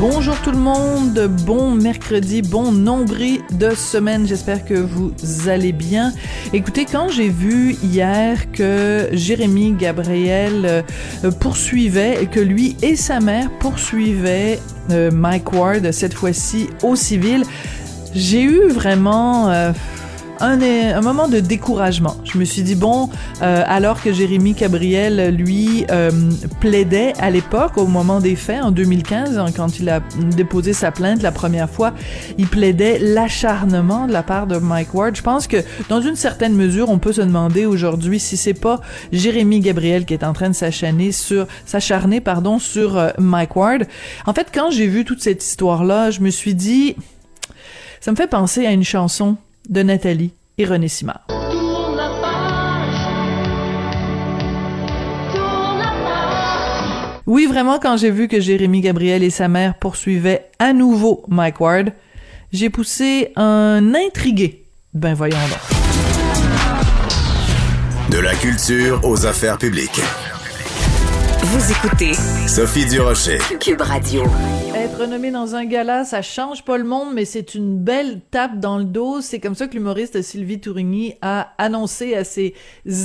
Bonjour tout le monde, bon mercredi, bon nombril de semaine, j'espère que vous allez bien. Écoutez, quand j'ai vu hier que Jérémy Gabriel euh, poursuivait, que lui et sa mère poursuivaient euh, Mike Ward, cette fois-ci au civil, j'ai eu vraiment... Euh, un, un moment de découragement. Je me suis dit, bon, euh, alors que Jérémy Gabriel, lui, euh, plaidait à l'époque, au moment des faits, en 2015, hein, quand il a déposé sa plainte la première fois, il plaidait l'acharnement de la part de Mike Ward. Je pense que, dans une certaine mesure, on peut se demander aujourd'hui si c'est pas Jérémy Gabriel qui est en train de s'acharner sur, s'acharner, pardon, sur euh, Mike Ward. En fait, quand j'ai vu toute cette histoire-là, je me suis dit, ça me fait penser à une chanson de Nathalie René Simard. Oui, vraiment, quand j'ai vu que Jérémy Gabriel et sa mère poursuivaient à nouveau Mike Ward, j'ai poussé un intrigué. Ben voyons donc. De la culture aux affaires publiques. Vous écoutez Sophie Durocher. Cube Radio. Être nommé dans un gala, ça change pas le monde, mais c'est une belle tape dans le dos. C'est comme ça que l'humoriste Sylvie Tourigny a annoncé à ses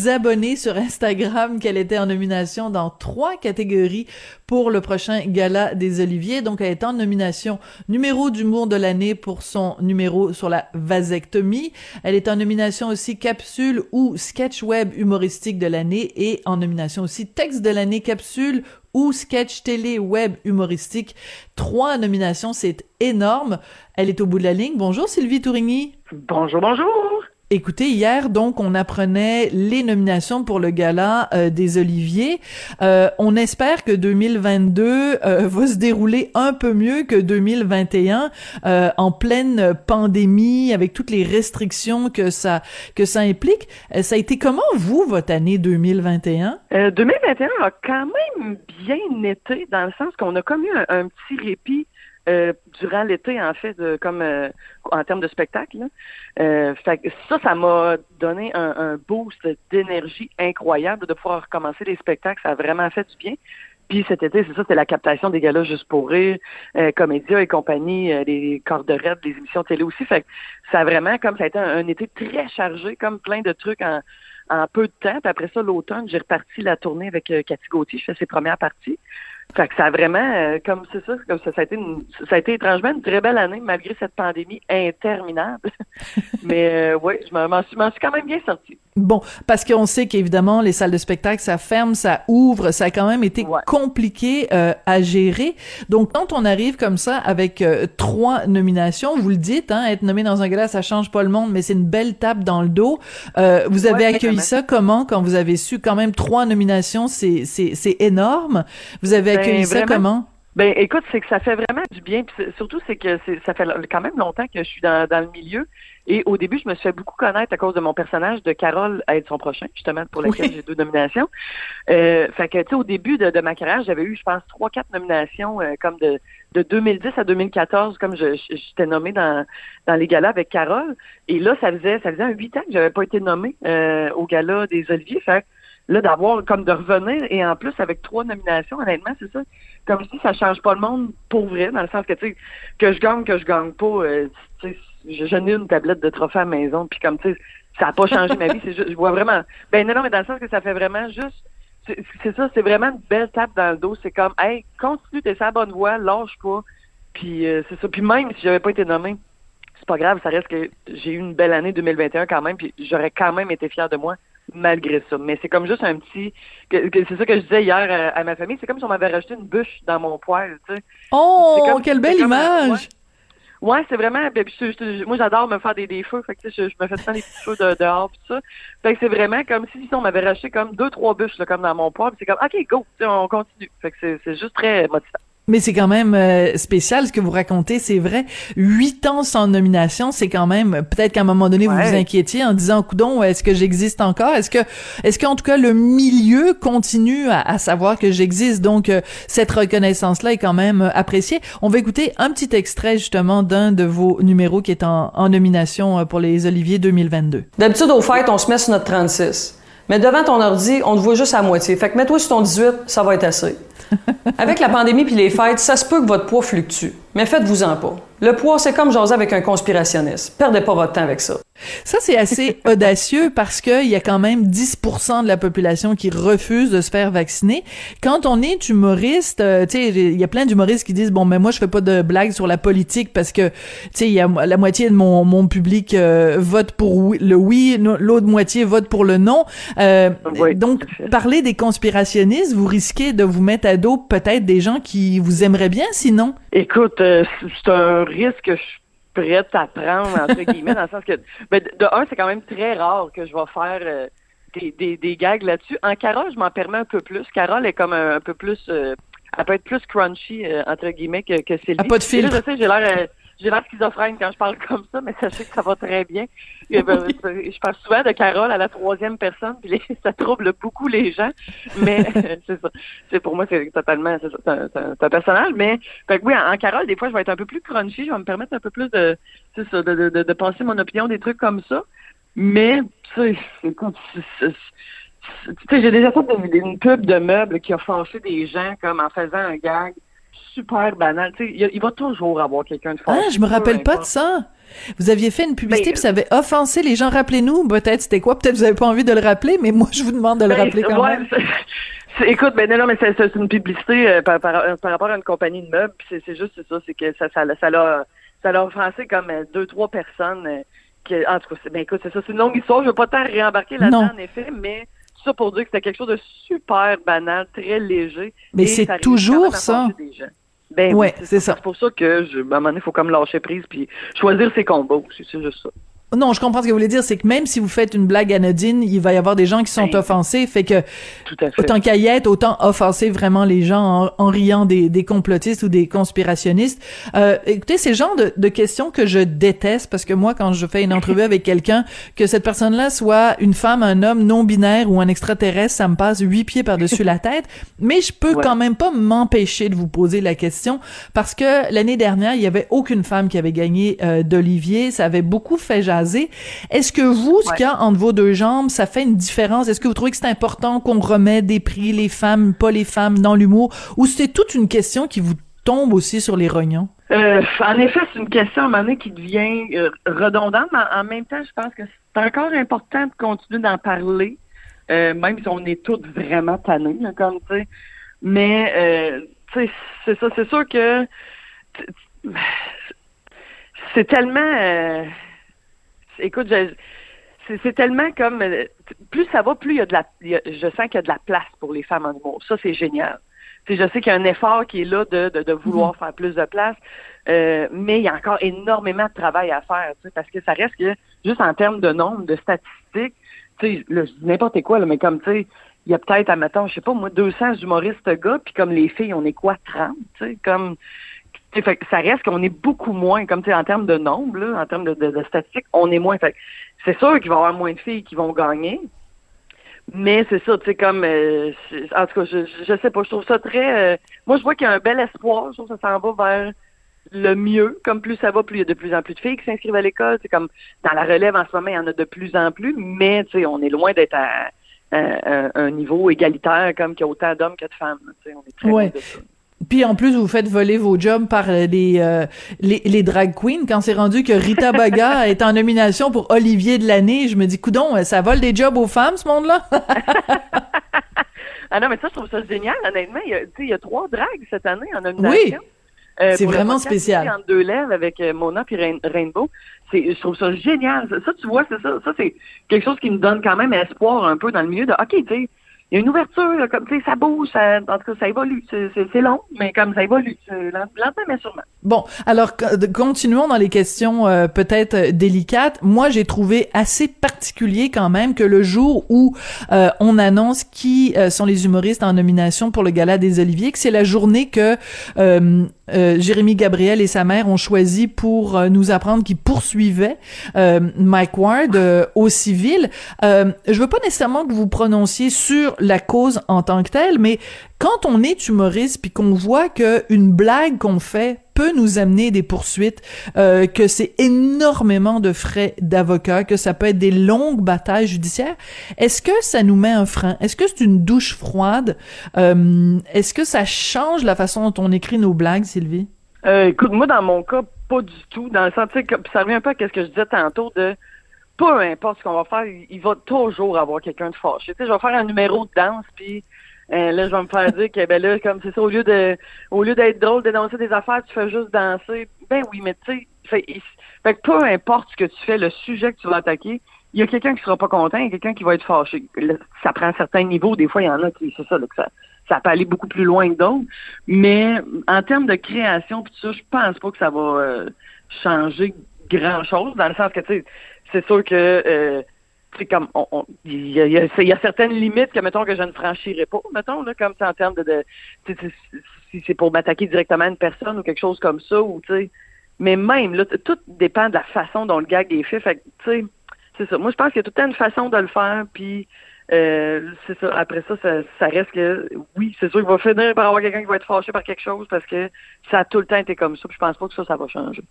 abonnés sur Instagram qu'elle était en nomination dans trois catégories pour le prochain gala des Oliviers. Donc, elle est en nomination numéro d'humour de l'année pour son numéro sur la vasectomie. Elle est en nomination aussi capsule ou sketch web humoristique de l'année et en nomination aussi texte de l'année capsule ou sketch télé web humoristique. Trois nominations, c'est énorme. Elle est au bout de la ligne. Bonjour Sylvie Tourigny. Bonjour, bonjour. Écoutez, hier, donc, on apprenait les nominations pour le gala euh, des Oliviers. Euh, on espère que 2022 euh, va se dérouler un peu mieux que 2021, en pleine pandémie, avec toutes les restrictions que ça que ça implique. ça a été comment vous votre année 2021 2021 a quand même bien été, dans le sens qu'on a comme eu un petit répit euh, durant l'été, en fait, de, comme euh, en termes de spectacle. Euh, fait, ça, ça m'a donné un, un boost d'énergie incroyable de pouvoir recommencer les spectacles. Ça a vraiment fait du bien. Puis cet été, c'est ça, c'était la captation des galas juste pour rire, euh, Comédia et compagnie, euh, les corps de raid, les émissions télé aussi. Fait que ça a vraiment, comme ça a été un, été très chargé, comme plein de trucs en, en peu de temps. Puis après ça, l'automne, j'ai reparti la tournée avec Cathy Gauthier. Je fais ses premières parties. Fait que ça a vraiment, euh, comme c'est ça, comme ça, ça a été, ça a été étrangement une très belle année malgré cette pandémie interminable. Mais euh, oui, je m'en suis, suis, quand même bien sortie. Bon, parce qu'on sait qu'évidemment les salles de spectacle, ça ferme, ça ouvre, ça a quand même été compliqué euh, à gérer. Donc quand on arrive comme ça avec euh, trois nominations, vous le dites, hein, être nommé dans un gala, ça change pas le monde, mais c'est une belle tape dans le dos. Vous avez accueilli ça comment quand vous avez su quand même trois nominations, c'est c'est énorme. Vous avez accueilli ça comment? Ben écoute, c'est que ça fait vraiment du bien. Puis surtout, c'est que ça fait quand même longtemps que je suis dans, dans le milieu. Et au début, je me suis fait beaucoup connaître à cause de mon personnage de Carole à être son prochain, justement, pour lequel j'ai deux nominations. Euh, fait que, tu sais, au début de, ma carrière, j'avais eu, je pense, trois, quatre nominations, euh, comme de, de 2010 à 2014, comme je, j'étais nommée dans, dans les galas avec Carole. Et là, ça faisait, ça faisait un huit ans que j'avais pas été nommée euh, au gala des Oliviers. Fait là, d'avoir comme de revenir et en plus avec trois nominations, honnêtement, c'est ça. Comme si ça change pas le monde pour vrai, dans le sens que tu sais, que je gagne, que je gagne pas, euh, tu sais, je n'ai une tablette de trophées à la maison, puis comme tu sais, ça n'a pas changé ma vie. C'est juste, je vois vraiment. Ben non, non, mais dans le sens que ça fait vraiment juste. C'est ça, c'est vraiment une belle tape dans le dos. C'est comme, hey, continue, t'es sur la bonne voie, lâche pas. Puis euh, c'est ça. Puis même si j'avais pas été nommé, c'est pas grave, ça reste que j'ai eu une belle année 2021 quand même, puis j'aurais quand même été fier de moi malgré ça. Mais c'est comme juste un petit. c'est ça que je disais hier à, ma famille. C'est comme si on m'avait rajouté une bûche dans mon poêle. Tu sais. Oh, quelle belle image! Ouais, c'est vraiment. Ben, moi, j'adore me faire des, des feux. Fait que, je, je me fais des petits feux de, dehors pis ça. Fait que c'est vraiment comme si, on m'avait racheté comme deux, trois bûches là, comme dans mon poêle. C'est comme OK, go, on continue. Fait que c'est juste très motivant. Mais c'est quand même euh, spécial ce que vous racontez, c'est vrai. Huit ans sans nomination, c'est quand même peut-être qu'à un moment donné vous vous inquiétiez en disant coudon, est-ce que j'existe encore? Est-ce que est-ce qu'en tout cas le milieu continue à, savoir que j'existe? Donc euh, cette reconnaissance là est quand même euh, appréciée. On va écouter un petit extrait justement d'un de vos numéros qui est en, en nomination pour les Olivier 2022. D'habitude au fait, on se met sur notre 36. Mais devant ton ordi, on te voit juste à moitié. Fait que mets-toi sur ton 18, ça va être assez. Avec la pandémie puis les fêtes, ça se peut que votre poids fluctue. Mais faites-vous-en pas. Le poids, c'est comme jaser avec un conspirationniste. Perdez pas votre temps avec ça. Ça, c'est assez audacieux parce qu'il y a quand même 10% de la population qui refuse de se faire vacciner. Quand on est humoriste, euh, tu sais, il y a plein d'humoristes qui disent, bon, mais moi, je fais pas de blagues sur la politique parce que, tu sais, il y a la moitié de mon, mon public euh, vote pour le oui, l'autre moitié vote pour le non. Euh, donc, parler des conspirationnistes, vous risquez de vous mettre à dos peut-être des gens qui vous aimeraient bien, sinon? Écoute, c'est un risque que je prête à prendre, entre guillemets, dans le sens que, ben, de un, c'est quand même très rare que je vais faire euh, des, des, des, gags là-dessus. En Carole, je m'en permets un peu plus. Carole est comme un, peu plus, euh, elle peut être plus crunchy, euh, entre guillemets, que, que Sylvie. Ah, pas de filtre. je sais, j'ai l'air j'ai l'air schizophrène quand je parle comme ça, mais sachez que ça va très bien. Ben, je parle souvent de Carole à la troisième personne, puis ça trouble beaucoup les gens. Mais c'est ça. C'est pour moi, c'est totalement c'est un, personnage. Mais fait oui, en, Carole, des fois, je vais être un peu plus crunchy, je vais me permettre un peu plus de c'est ça, de, de, de, penser mon opinion, des trucs comme ça. Mais tu sais, j'ai déjà fait une pub de meubles qui a fâché des gens comme en faisant un gag super banal. Il, il va toujours avoir quelqu'un de fort. Ah, je me rappelle pas de ça. Vous aviez fait une publicité, puis ça avait offensé les gens. Rappelez-nous, peut-être c'était quoi? Peut-être vous avez pas envie de le rappeler, mais moi, je vous demande de le ben, rappeler quand même. Écoute, ben non, mais c'est une publicité euh, par, par, rapport à une compagnie de meubles. C'est juste ça, c'est que ça, ça, ça l'a, ça l'a offensé comme euh, deux, trois personnes. Euh, qui, en tout cas, ben écoute, c'est ça, c'est une longue histoire. Je veux pas tant réembarquer là-dedans, en effet, mais ça pour dire que c'était quelque chose de super banal, très léger. Mais c'est toujours ça. Ben ouais, c'est ça. C'est pour ça que, je, à un moment donné, il faut comme lâcher prise puis choisir ses combats aussi, c'est juste ça. Non, je comprends ce que vous voulez dire, c'est que même si vous faites une blague anodine, il va y avoir des gens qui sont offensés, fait que autant qu'à y être, autant offenser vraiment les gens en, riant des, des, complotistes ou des conspirationnistes. Euh, écoutez, c'est le genre de, de, questions que je déteste parce que moi, quand je fais une entrevue avec quelqu'un, que cette personne-là soit une femme, un homme non binaire ou un extraterrestre, ça me passe huit pieds par-dessus la tête. Mais je peux quand même pas m'empêcher de vous poser la question parce que l'année dernière, il y avait aucune femme qui avait gagné euh, d'Olivier. Ça avait beaucoup fait jaser est-ce que vous, ce qu'il y a entre vos deux jambes, ça fait une différence? Est-ce que vous trouvez que c'est important qu'on remet des prix, les femmes, pas les femmes, dans l'humour? Ou c'est toute une question qui vous tombe aussi sur les rognons? Euh, en effet, c'est une question à un moment donné qui devient euh, redondante, mais en même temps, je pense que c'est encore important de continuer d'en parler, euh, même si on est toutes vraiment tannés, comme tu sais. Mais, tu sais, c'est ça, c'est sûr que c'est tellement écoute, c'est tellement comme plus ça va, plus il y a de la je sens qu'il y a de la place pour les femmes en humour. Ça, c'est génial. je sais qu'il y a un effort qui est là de, de, vouloir mm-hmm. faire plus de place, euh, mais il y a encore énormément de travail à faire, parce que ça reste que juste en termes de nombre, de statistiques, tu sais, n'importe quoi, là, mais comme tu sais, il y a peut-être, admettons, je sais pas, moi, 200 humoristes gars, puis comme les filles, on est quoi, 30, tu sais, comme fait, ça reste qu'on est beaucoup moins, comme tu en termes de nombre, là, en termes de, de, statistiques, on est moins. Fait c'est sûr qu'il va y avoir moins de filles qui vont gagner. Mais c'est ça, tu sais, comme euh, en tout cas, je, je sais pas, je trouve ça très euh, moi je vois qu'il y a un bel espoir, je trouve que ça s'en va vers le mieux. Comme plus ça va, plus il y a de plus en plus de filles qui s'inscrivent à l'école. C'est comme dans la relève en ce moment, il y en a de plus en plus, mais tu sais, on est loin d'être à, un niveau égalitaire comme qu'il y a autant d'hommes que de femmes. Tu sais, on est très loin de ça. Puis en plus, vous faites voler vos jobs par euh, les, euh, les, les, drag queens. Quand c'est rendu que Rita Baga est en nomination pour Olivier de l'année, je me dis, coudon, ça vole des jobs aux femmes, ce monde-là? ah non, mais ça, je trouve ça génial, honnêtement. Il y a, il y a trois drags cette année en nomination. Oui. Euh, c'est vraiment spécial. En deux lèvres avec Mona puis Rainbow. C'est, je trouve ça génial. Ça, tu vois, c'est ça. Ça, c'est quelque chose qui me donne quand même espoir un peu dans le milieu de, OK, tu sais, il y a une ouverture, là, comme tu sais, ça bouge, ça, en tout cas, ça évolue. C'est- long, mais comme ça évolue, lentement mais sûrement. Bon, alors continuons dans les questions euh, peut-être euh, délicates. Moi, j'ai trouvé assez particulier quand même que le jour où euh, on annonce qui euh, sont les humoristes en nomination pour le Gala des Oliviers, que c'est la journée que euh, euh, Jérémy Gabriel et sa mère ont choisi pour nous apprendre qu'ils poursuivaient Mike Ward au civil. Je veux pas nécessairement que vous prononciez sur la cause en tant que telle, mais quand on est humoriste puis qu'on voit que une blague qu'on fait peut nous amener des poursuites, euh, que c'est énormément de frais d'avocat, que ça peut être des longues batailles judiciaires, est-ce que ça nous met un frein? Est-ce que c'est une douche froide? Euh, est-ce que ça change la façon dont on écrit nos blagues, Sylvie? Euh, écoute, moi, dans mon cas, pas du tout. Dans le sens, que- ça revient un peu à ce que je disais tantôt de peu importe ce qu'on va faire, il, va toujours avoir quelqu'un de fâché. Tu sais, je vais faire un numéro de danse, puis euh, là, je vais me faire dire que, ben là, comme c'est ça, au lieu de, au lieu d'être drôle, d'énoncer des affaires, tu fais juste danser. Ben oui, mais tu sais, fait, fait peu importe ce que tu fais, le sujet que tu vas attaquer, il y a quelqu'un qui sera pas content, il y a quelqu'un qui va être fâché. Ça prend un certain niveau. Des fois, il y en a qui, c'est ça, là, que ça, ça peut aller beaucoup plus loin que d'autres. Mais en termes de création, puis ça, je pense pas que ça va euh, changer grand-chose, dans le sens que, tu sais, c'est sûr que, c'est comme, il y, a, certaines limites que, mettons, que je ne franchirais pas, mettons, là, comme en termes de, si- c'est pour m'attaquer directement à une personne ou quelque chose comme ça, ou, tu sais, mais même, là, tout dépend de la façon dont le gag est fait, c'est. Moi, je pense qu'il y a tout le temps une façon de le faire, puis euh, c'est. Après ça, ça, ça reste que, oui, c'est sûr qu'il va finir par avoir quelqu'un qui va être fâché par quelque chose parce que ça a tout le temps été comme ça. Puis je pense pas que ça, ça va changer.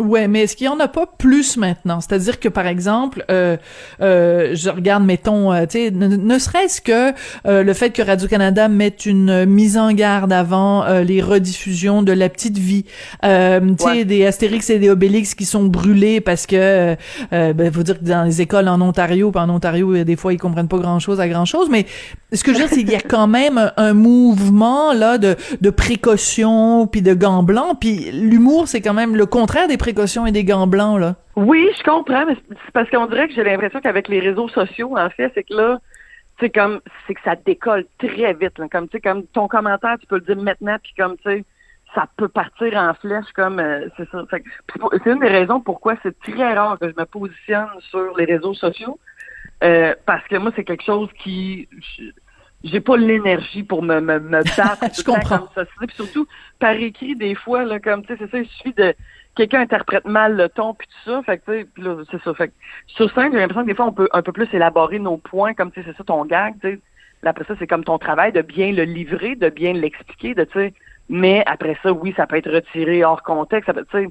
Ouais, mais est-ce qu'il y en a pas plus maintenant? C'est-à-dire que, par exemple, euh, euh, je regarde, mettons, euh, tu sais, ne, ne serait-ce que euh, le fait que Radio-Canada mette une euh, mise en garde avant euh, les rediffusions de La Petite Vie, euh, tu sais, Ouais. des Astérix et des Obélix qui sont brûlés parce que, ben, faut dire que dans les écoles en Ontario, puis en Ontario, des fois, ils comprennent pas grand-chose à grand-chose, mais ce que je veux dire, c'est qu'il y a quand même un, un mouvement, là, de, de précaution, puis de gants blancs, puis l'humour, c'est quand même le contraire des précautions et des gants blancs, là? Oui, je comprends, mais c'est parce qu'on dirait que j'ai l'impression qu'avec les réseaux sociaux, en fait, c'est que là, c'est comme, c'est que ça décolle très vite. là. Comme, tu sais, comme ton commentaire, tu peux le dire maintenant, puis comme, tu sais, ça peut partir en flèche, comme, euh, c'est ça. C'est une des raisons pourquoi c'est très rare que je me positionne sur les réseaux sociaux, euh, parce que moi, c'est quelque chose qui, je- j'ai pas l'énergie pour me, me, me battre Je comprends. comme ça. Puis surtout, par écrit, des fois, là, comme, tu sais, c'est ça, il suffit de, quelqu'un interprète mal le ton puis tout ça, fait que tu sais, c'est ça, fait que sur scène, j'ai l'impression que des fois on peut un peu plus élaborer nos points comme tu sais c'est ça ton gag, tu sais. Après ça, c'est comme ton travail de bien le livrer, de bien l'expliquer, de tu sais. Mais après ça, oui, ça peut être retiré hors contexte, ça peut, tu sais.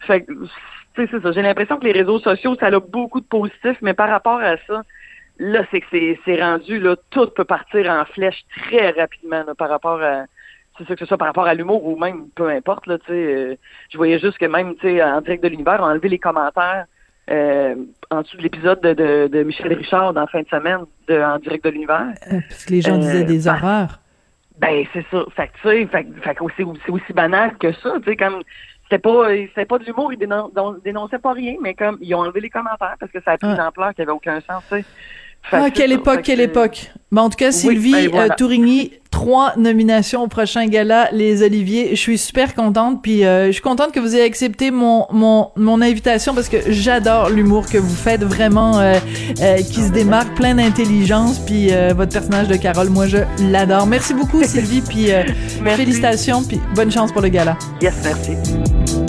Fait que, c'est ça. J'ai l'impression que les réseaux sociaux, ça a beaucoup de positifs, mais par rapport à ça, là, c'est que c'est rendu, là, tout peut partir en flèche très rapidement, là, par rapport à, c'est ça que ce soit par rapport à l'humour ou même peu importe là tu sais euh, je voyais juste que même tu sais en direct de l'univers on a enlevé les commentaires euh, en dessous de l'épisode de, de, de Michel Richard dans la fin de semaine de en direct de l'univers. Euh, Parce que les gens Euh, disaient des bah, horreurs. ben c'est ça. Fait que tu sais fait, que- fait que c'est aussi, banal que ça tu sais comme c'était pas c'était pas de l'humour ils dénon- dénonçaient pas rien mais comme ils ont enlevé les commentaires parce que ça a pris une ampleur qui avait aucun sens tu sais Ah, que quelle époque, quelle que- époque. Bon, en tout cas, Sylvie ben voilà. euh, Tourigny, trois nominations au prochain gala, les Oliviers. Je suis super contente, puis euh, je suis contente que vous ayez accepté mon mon mon invitation parce que j'adore l'humour que vous faites, vraiment euh, qui se démarque, plein d'intelligence, puis votre personnage de Carole, moi je l'adore. Merci beaucoup Sylvie, puis félicitations, puis bonne chance pour le gala. yes merci